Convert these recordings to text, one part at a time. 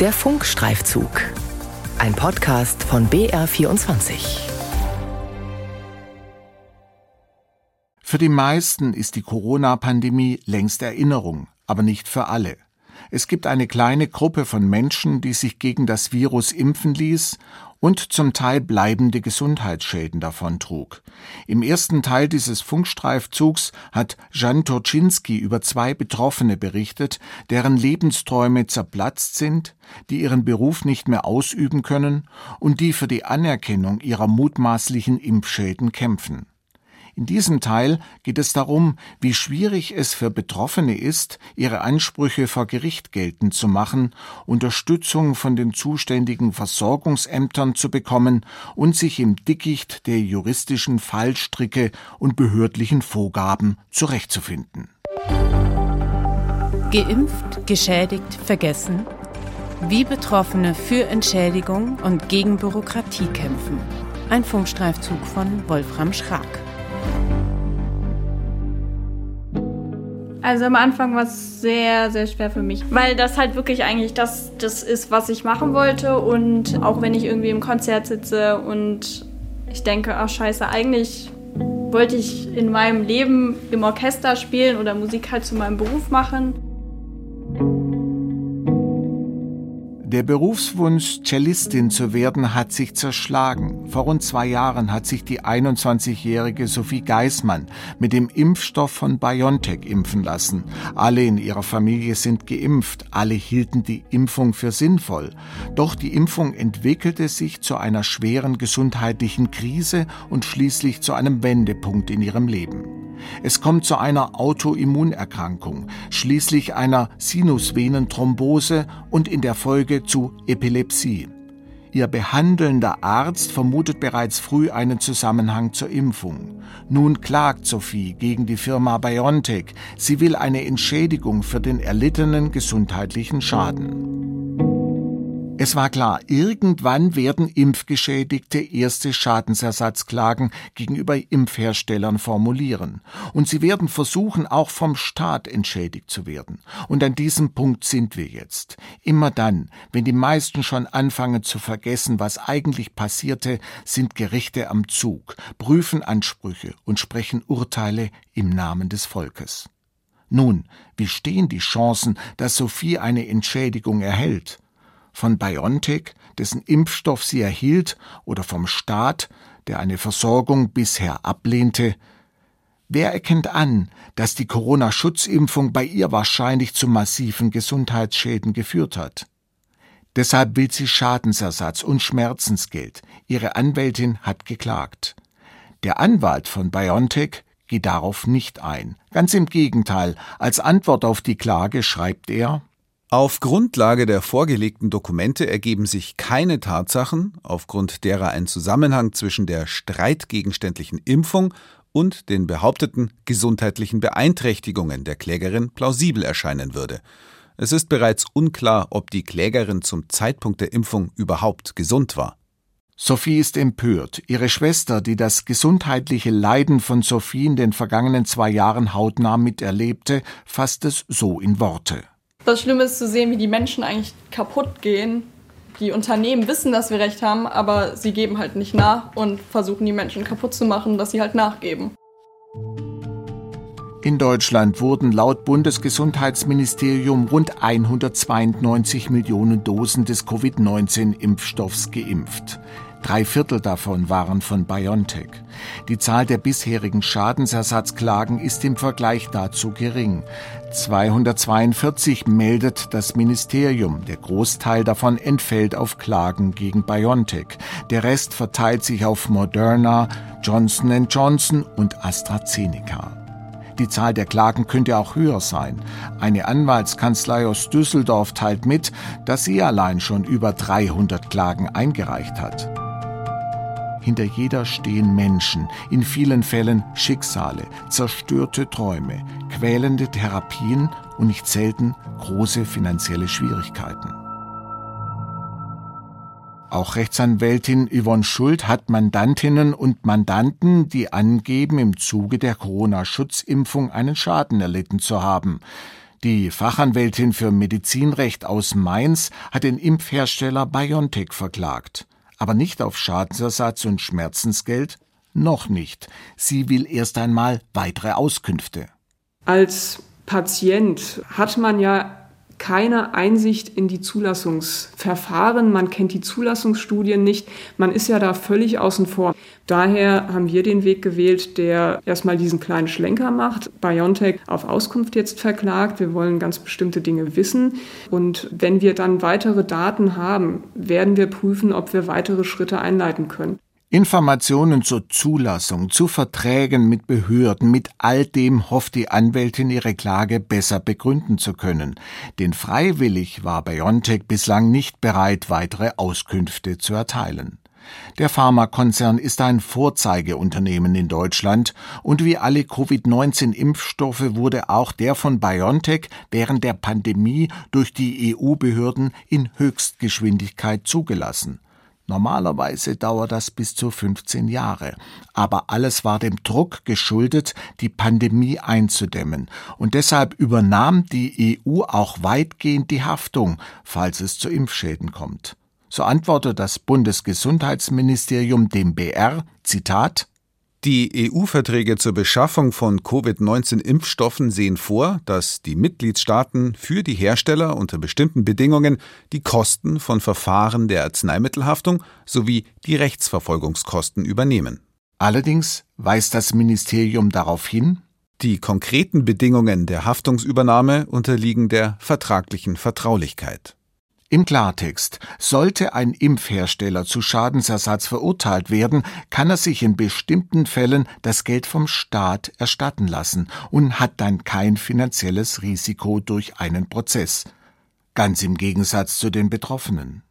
Der Funkstreifzug. Ein Podcast von BR24. Für die meisten ist die Corona-Pandemie längst Erinnerung, aber nicht für alle. Es gibt eine kleine Gruppe von Menschen, die sich gegen das Virus impfen ließ und zum Teil bleibende Gesundheitsschäden davontrug. Im ersten Teil dieses Funkstreifzugs hat Jan Turczynski über zwei Betroffene berichtet, deren Lebensträume zerplatzt sind, die ihren Beruf nicht mehr ausüben können und die für die Anerkennung ihrer mutmaßlichen Impfschäden kämpfen. In diesem Teil geht es darum, wie schwierig es für Betroffene ist, ihre Ansprüche vor Gericht geltend zu machen, Unterstützung von den zuständigen Versorgungsämtern zu bekommen und sich im Dickicht der juristischen Fallstricke und behördlichen Vorgaben zurechtzufinden. Geimpft, geschädigt, vergessen. Wie Betroffene für Entschädigung und gegen Bürokratie kämpfen. Ein Funkstreifzug von Wolfram Schrag. Also am Anfang war es sehr, sehr schwer für mich, weil das halt wirklich eigentlich das, das ist, was ich machen wollte. Und auch wenn ich irgendwie im Konzert sitze und ich denke, ach scheiße, eigentlich wollte ich in meinem Leben im Orchester spielen oder Musik halt zu meinem Beruf machen. Der Berufswunsch, Cellistin zu werden, hat sich zerschlagen. Vor rund zwei Jahren hat sich die 21-jährige Sophie Geismann mit dem Impfstoff von BioNTech impfen lassen. Alle in ihrer Familie sind geimpft, alle hielten die Impfung für sinnvoll. Doch die Impfung entwickelte sich zu einer schweren gesundheitlichen Krise und schließlich zu einem Wendepunkt in ihrem Leben. Es kommt zu einer Autoimmunerkrankung, schließlich einer Sinusvenenthrombose und in der Folge zu Epilepsie. Ihr behandelnder Arzt vermutet bereits früh einen Zusammenhang zur Impfung. Nun klagt Sophie gegen die Firma BioNTech. Sie will eine Entschädigung für den erlittenen gesundheitlichen Schaden. Es war klar, irgendwann werden Impfgeschädigte erste Schadensersatzklagen gegenüber Impfherstellern formulieren. Und sie werden versuchen, auch vom Staat entschädigt zu werden. Und an diesem Punkt sind wir jetzt. Immer dann, wenn die meisten schon anfangen zu vergessen, was eigentlich passierte, sind Gerichte am Zug, prüfen Ansprüche und sprechen Urteile im Namen des Volkes. Nun, wie stehen die Chancen, dass Sophie eine Entschädigung erhält? Von BioNTech, dessen Impfstoff sie erhielt, oder vom Staat, der eine Versorgung bisher ablehnte? Wer erkennt an, dass die Corona-Schutzimpfung bei ihr wahrscheinlich zu massiven Gesundheitsschäden geführt hat? Deshalb will sie Schadensersatz und Schmerzensgeld. Ihre Anwältin hat geklagt. Der Anwalt von BioNTech geht darauf nicht ein. Ganz im Gegenteil, als Antwort auf die Klage schreibt er auf Grundlage der vorgelegten Dokumente ergeben sich keine Tatsachen, aufgrund derer ein Zusammenhang zwischen der streitgegenständlichen Impfung und den behaupteten gesundheitlichen Beeinträchtigungen der Klägerin plausibel erscheinen würde. Es ist bereits unklar, ob die Klägerin zum Zeitpunkt der Impfung überhaupt gesund war. Sophie ist empört. Ihre Schwester, die das gesundheitliche Leiden von Sophie in den vergangenen zwei Jahren hautnah miterlebte, fasst es so in Worte. Das Schlimme ist zu sehen, wie die Menschen eigentlich kaputt gehen. Die Unternehmen wissen, dass wir recht haben, aber sie geben halt nicht nach und versuchen die Menschen kaputt zu machen, dass sie halt nachgeben. In Deutschland wurden laut Bundesgesundheitsministerium rund 192 Millionen Dosen des Covid-19-Impfstoffs geimpft. Drei Viertel davon waren von BioNTech. Die Zahl der bisherigen Schadensersatzklagen ist im Vergleich dazu gering. 242 meldet das Ministerium. Der Großteil davon entfällt auf Klagen gegen BioNTech. Der Rest verteilt sich auf Moderna, Johnson Johnson und AstraZeneca. Die Zahl der Klagen könnte auch höher sein. Eine Anwaltskanzlei aus Düsseldorf teilt mit, dass sie allein schon über 300 Klagen eingereicht hat. Hinter jeder stehen Menschen, in vielen Fällen Schicksale, zerstörte Träume, quälende Therapien und nicht selten große finanzielle Schwierigkeiten. Auch Rechtsanwältin Yvonne Schuld hat Mandantinnen und Mandanten, die angeben, im Zuge der Corona-Schutzimpfung einen Schaden erlitten zu haben. Die Fachanwältin für Medizinrecht aus Mainz hat den Impfhersteller BioNTech verklagt. Aber nicht auf Schadensersatz und Schmerzensgeld? Noch nicht. Sie will erst einmal weitere Auskünfte. Als Patient hat man ja keine Einsicht in die Zulassungsverfahren, man kennt die Zulassungsstudien nicht, man ist ja da völlig außen vor. Daher haben wir den Weg gewählt, der erstmal diesen kleinen Schlenker macht, BioNTech auf Auskunft jetzt verklagt. Wir wollen ganz bestimmte Dinge wissen und wenn wir dann weitere Daten haben, werden wir prüfen, ob wir weitere Schritte einleiten können. Informationen zur Zulassung, zu Verträgen mit Behörden, mit all dem hofft die Anwältin ihre Klage besser begründen zu können. Denn freiwillig war BioNTech bislang nicht bereit, weitere Auskünfte zu erteilen. Der Pharmakonzern ist ein Vorzeigeunternehmen in Deutschland und wie alle Covid-19-Impfstoffe wurde auch der von BioNTech während der Pandemie durch die EU-Behörden in Höchstgeschwindigkeit zugelassen. Normalerweise dauert das bis zu 15 Jahre. Aber alles war dem Druck geschuldet, die Pandemie einzudämmen. Und deshalb übernahm die EU auch weitgehend die Haftung, falls es zu Impfschäden kommt. So antwortet das Bundesgesundheitsministerium dem BR, Zitat, die EU-Verträge zur Beschaffung von Covid-19-Impfstoffen sehen vor, dass die Mitgliedstaaten für die Hersteller unter bestimmten Bedingungen die Kosten von Verfahren der Arzneimittelhaftung sowie die Rechtsverfolgungskosten übernehmen. Allerdings weist das Ministerium darauf hin, die konkreten Bedingungen der Haftungsübernahme unterliegen der vertraglichen Vertraulichkeit. Im Klartext, sollte ein Impfhersteller zu Schadensersatz verurteilt werden, kann er sich in bestimmten Fällen das Geld vom Staat erstatten lassen und hat dann kein finanzielles Risiko durch einen Prozess. Ganz im Gegensatz zu den Betroffenen.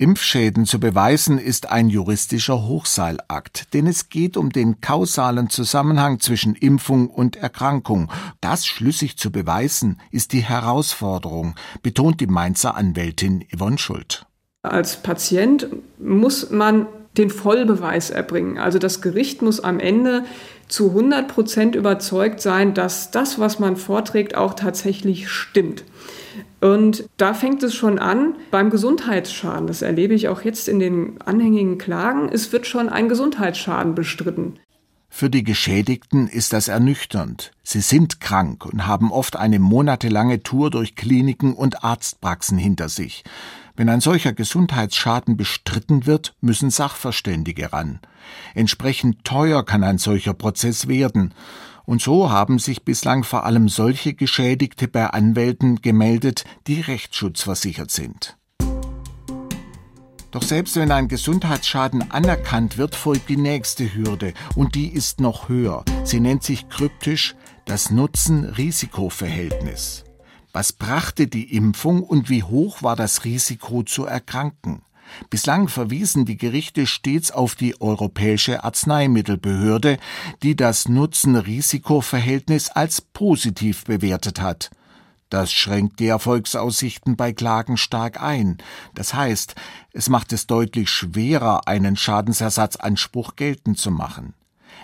Impfschäden zu beweisen ist ein juristischer Hochseilakt, denn es geht um den kausalen Zusammenhang zwischen Impfung und Erkrankung. Das schlüssig zu beweisen, ist die Herausforderung, betont die Mainzer Anwältin Yvonne Schult. Als Patient muss man den Vollbeweis erbringen. Also das Gericht muss am Ende zu 100 Prozent überzeugt sein, dass das, was man vorträgt, auch tatsächlich stimmt. Und da fängt es schon an beim Gesundheitsschaden. Das erlebe ich auch jetzt in den anhängigen Klagen. Es wird schon ein Gesundheitsschaden bestritten. Für die Geschädigten ist das ernüchternd. Sie sind krank und haben oft eine monatelange Tour durch Kliniken und Arztpraxen hinter sich. Wenn ein solcher Gesundheitsschaden bestritten wird, müssen Sachverständige ran. Entsprechend teuer kann ein solcher Prozess werden. Und so haben sich bislang vor allem solche Geschädigte bei Anwälten gemeldet, die rechtsschutzversichert sind. Doch selbst wenn ein Gesundheitsschaden anerkannt wird, folgt die nächste Hürde, und die ist noch höher. Sie nennt sich kryptisch das Nutzen-Risiko-Verhältnis. Was brachte die Impfung und wie hoch war das Risiko zu erkranken? Bislang verwiesen die Gerichte stets auf die Europäische Arzneimittelbehörde, die das Nutzen-Risiko-Verhältnis als positiv bewertet hat. Das schränkt die Erfolgsaussichten bei Klagen stark ein. Das heißt, es macht es deutlich schwerer, einen Schadensersatzanspruch geltend zu machen.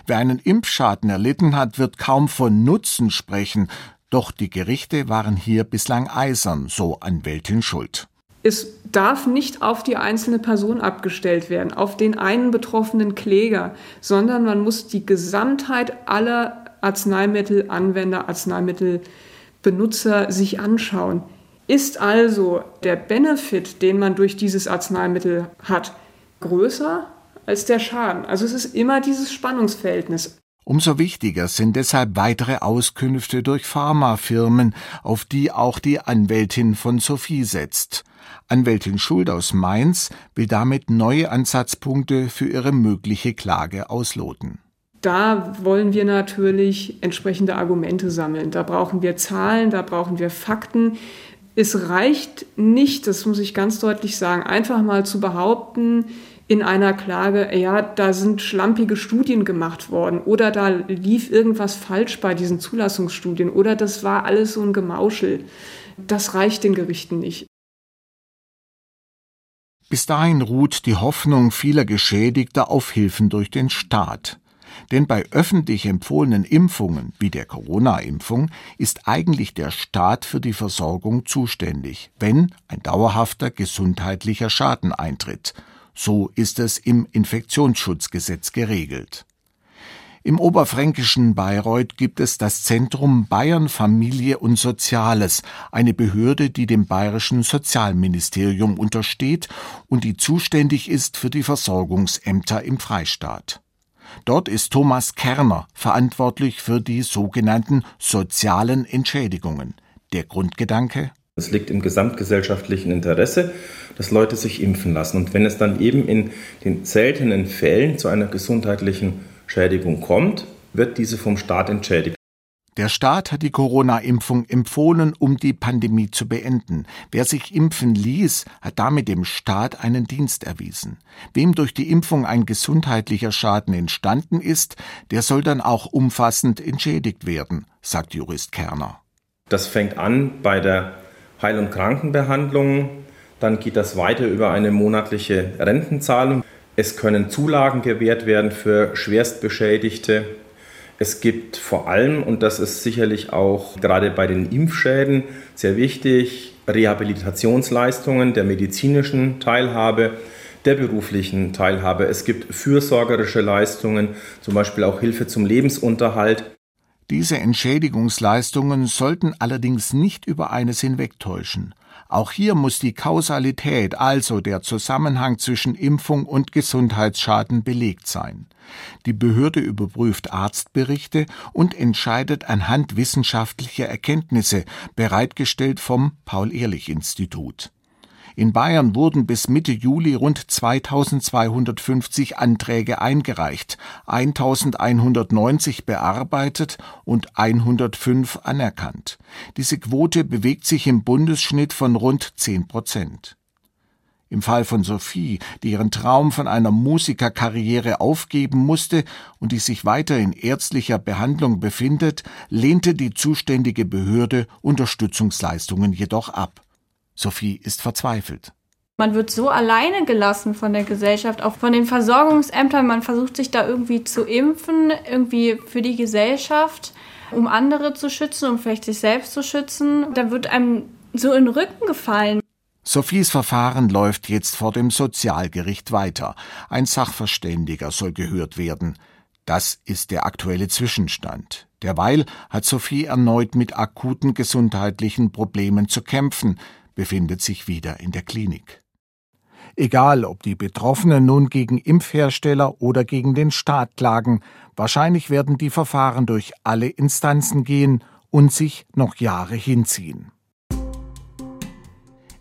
Wer einen Impfschaden erlitten hat, wird kaum von Nutzen sprechen, doch die Gerichte waren hier bislang eisern, so Anwältin Schuld. Es darf nicht auf die einzelne Person abgestellt werden, auf den einen betroffenen Kläger, sondern man muss die Gesamtheit aller Arzneimittelanwender, Arzneimittelbenutzer sich anschauen. Ist also der Benefit, den man durch dieses Arzneimittel hat, größer als der Schaden? Also es ist immer dieses Spannungsverhältnis. Umso wichtiger sind deshalb weitere Auskünfte durch Pharmafirmen, auf die auch die Anwältin von Sophie setzt. Anwältin Schuld aus Mainz will damit neue Ansatzpunkte für ihre mögliche Klage ausloten. Da wollen wir natürlich entsprechende Argumente sammeln. Da brauchen wir Zahlen, da brauchen wir Fakten. Es reicht nicht, das muss ich ganz deutlich sagen, einfach mal zu behaupten, in einer Klage, ja, da sind schlampige Studien gemacht worden oder da lief irgendwas falsch bei diesen Zulassungsstudien oder das war alles so ein Gemauschel. Das reicht den Gerichten nicht. Bis dahin ruht die Hoffnung vieler Geschädigter auf Hilfen durch den Staat. Denn bei öffentlich empfohlenen Impfungen wie der Corona-Impfung ist eigentlich der Staat für die Versorgung zuständig, wenn ein dauerhafter gesundheitlicher Schaden eintritt. So ist es im Infektionsschutzgesetz geregelt. Im oberfränkischen Bayreuth gibt es das Zentrum Bayern Familie und Soziales, eine Behörde, die dem bayerischen Sozialministerium untersteht und die zuständig ist für die Versorgungsämter im Freistaat. Dort ist Thomas Kerner verantwortlich für die sogenannten sozialen Entschädigungen. Der Grundgedanke? Es liegt im gesamtgesellschaftlichen Interesse, dass Leute sich impfen lassen. Und wenn es dann eben in den seltenen Fällen zu einer gesundheitlichen Schädigung kommt, wird diese vom Staat entschädigt. Der Staat hat die Corona-Impfung empfohlen, um die Pandemie zu beenden. Wer sich impfen ließ, hat damit dem Staat einen Dienst erwiesen. Wem durch die Impfung ein gesundheitlicher Schaden entstanden ist, der soll dann auch umfassend entschädigt werden, sagt Jurist Kerner. Das fängt an bei der Heil- und Krankenbehandlung, dann geht das weiter über eine monatliche Rentenzahlung. Es können Zulagen gewährt werden für Schwerstbeschädigte. Es gibt vor allem, und das ist sicherlich auch gerade bei den Impfschäden sehr wichtig, Rehabilitationsleistungen der medizinischen Teilhabe, der beruflichen Teilhabe. Es gibt fürsorgerische Leistungen, zum Beispiel auch Hilfe zum Lebensunterhalt. Diese Entschädigungsleistungen sollten allerdings nicht über eines hinwegtäuschen. Auch hier muss die Kausalität, also der Zusammenhang zwischen Impfung und Gesundheitsschaden belegt sein. Die Behörde überprüft Arztberichte und entscheidet anhand wissenschaftlicher Erkenntnisse, bereitgestellt vom Paul-Ehrlich-Institut. In Bayern wurden bis Mitte Juli rund 2250 Anträge eingereicht, 1190 bearbeitet und 105 anerkannt. Diese Quote bewegt sich im Bundesschnitt von rund 10 Prozent. Im Fall von Sophie, die ihren Traum von einer Musikerkarriere aufgeben musste und die sich weiter in ärztlicher Behandlung befindet, lehnte die zuständige Behörde Unterstützungsleistungen jedoch ab. Sophie ist verzweifelt. Man wird so alleine gelassen von der Gesellschaft, auch von den Versorgungsämtern. Man versucht sich da irgendwie zu impfen, irgendwie für die Gesellschaft, um andere zu schützen, um vielleicht sich selbst zu schützen. Da wird einem so in den Rücken gefallen. Sophies Verfahren läuft jetzt vor dem Sozialgericht weiter. Ein Sachverständiger soll gehört werden. Das ist der aktuelle Zwischenstand. Derweil hat Sophie erneut mit akuten gesundheitlichen Problemen zu kämpfen befindet sich wieder in der Klinik. Egal, ob die Betroffenen nun gegen Impfhersteller oder gegen den Staat klagen, wahrscheinlich werden die Verfahren durch alle Instanzen gehen und sich noch Jahre hinziehen.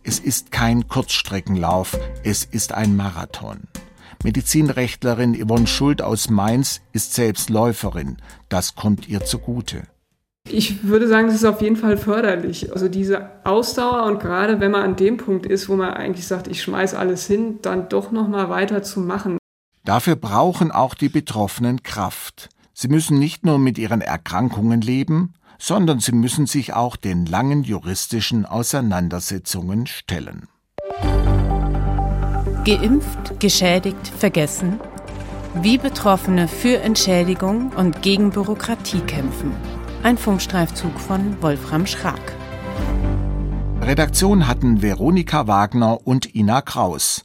Es ist kein Kurzstreckenlauf, es ist ein Marathon. Medizinrechtlerin Yvonne Schuld aus Mainz ist selbst Läuferin. Das kommt ihr zugute. Ich würde sagen, das ist auf jeden Fall förderlich. Also diese Ausdauer und gerade wenn man an dem Punkt ist, wo man eigentlich sagt, ich schmeiß alles hin, dann doch noch mal weiter zu machen. Dafür brauchen auch die Betroffenen Kraft. Sie müssen nicht nur mit ihren Erkrankungen leben, sondern sie müssen sich auch den langen juristischen Auseinandersetzungen stellen. Geimpft, geschädigt, vergessen? Wie Betroffene für Entschädigung und gegen Bürokratie kämpfen. Ein Funkstreifzug von Wolfram Schrag. Redaktion hatten Veronika Wagner und Ina Kraus.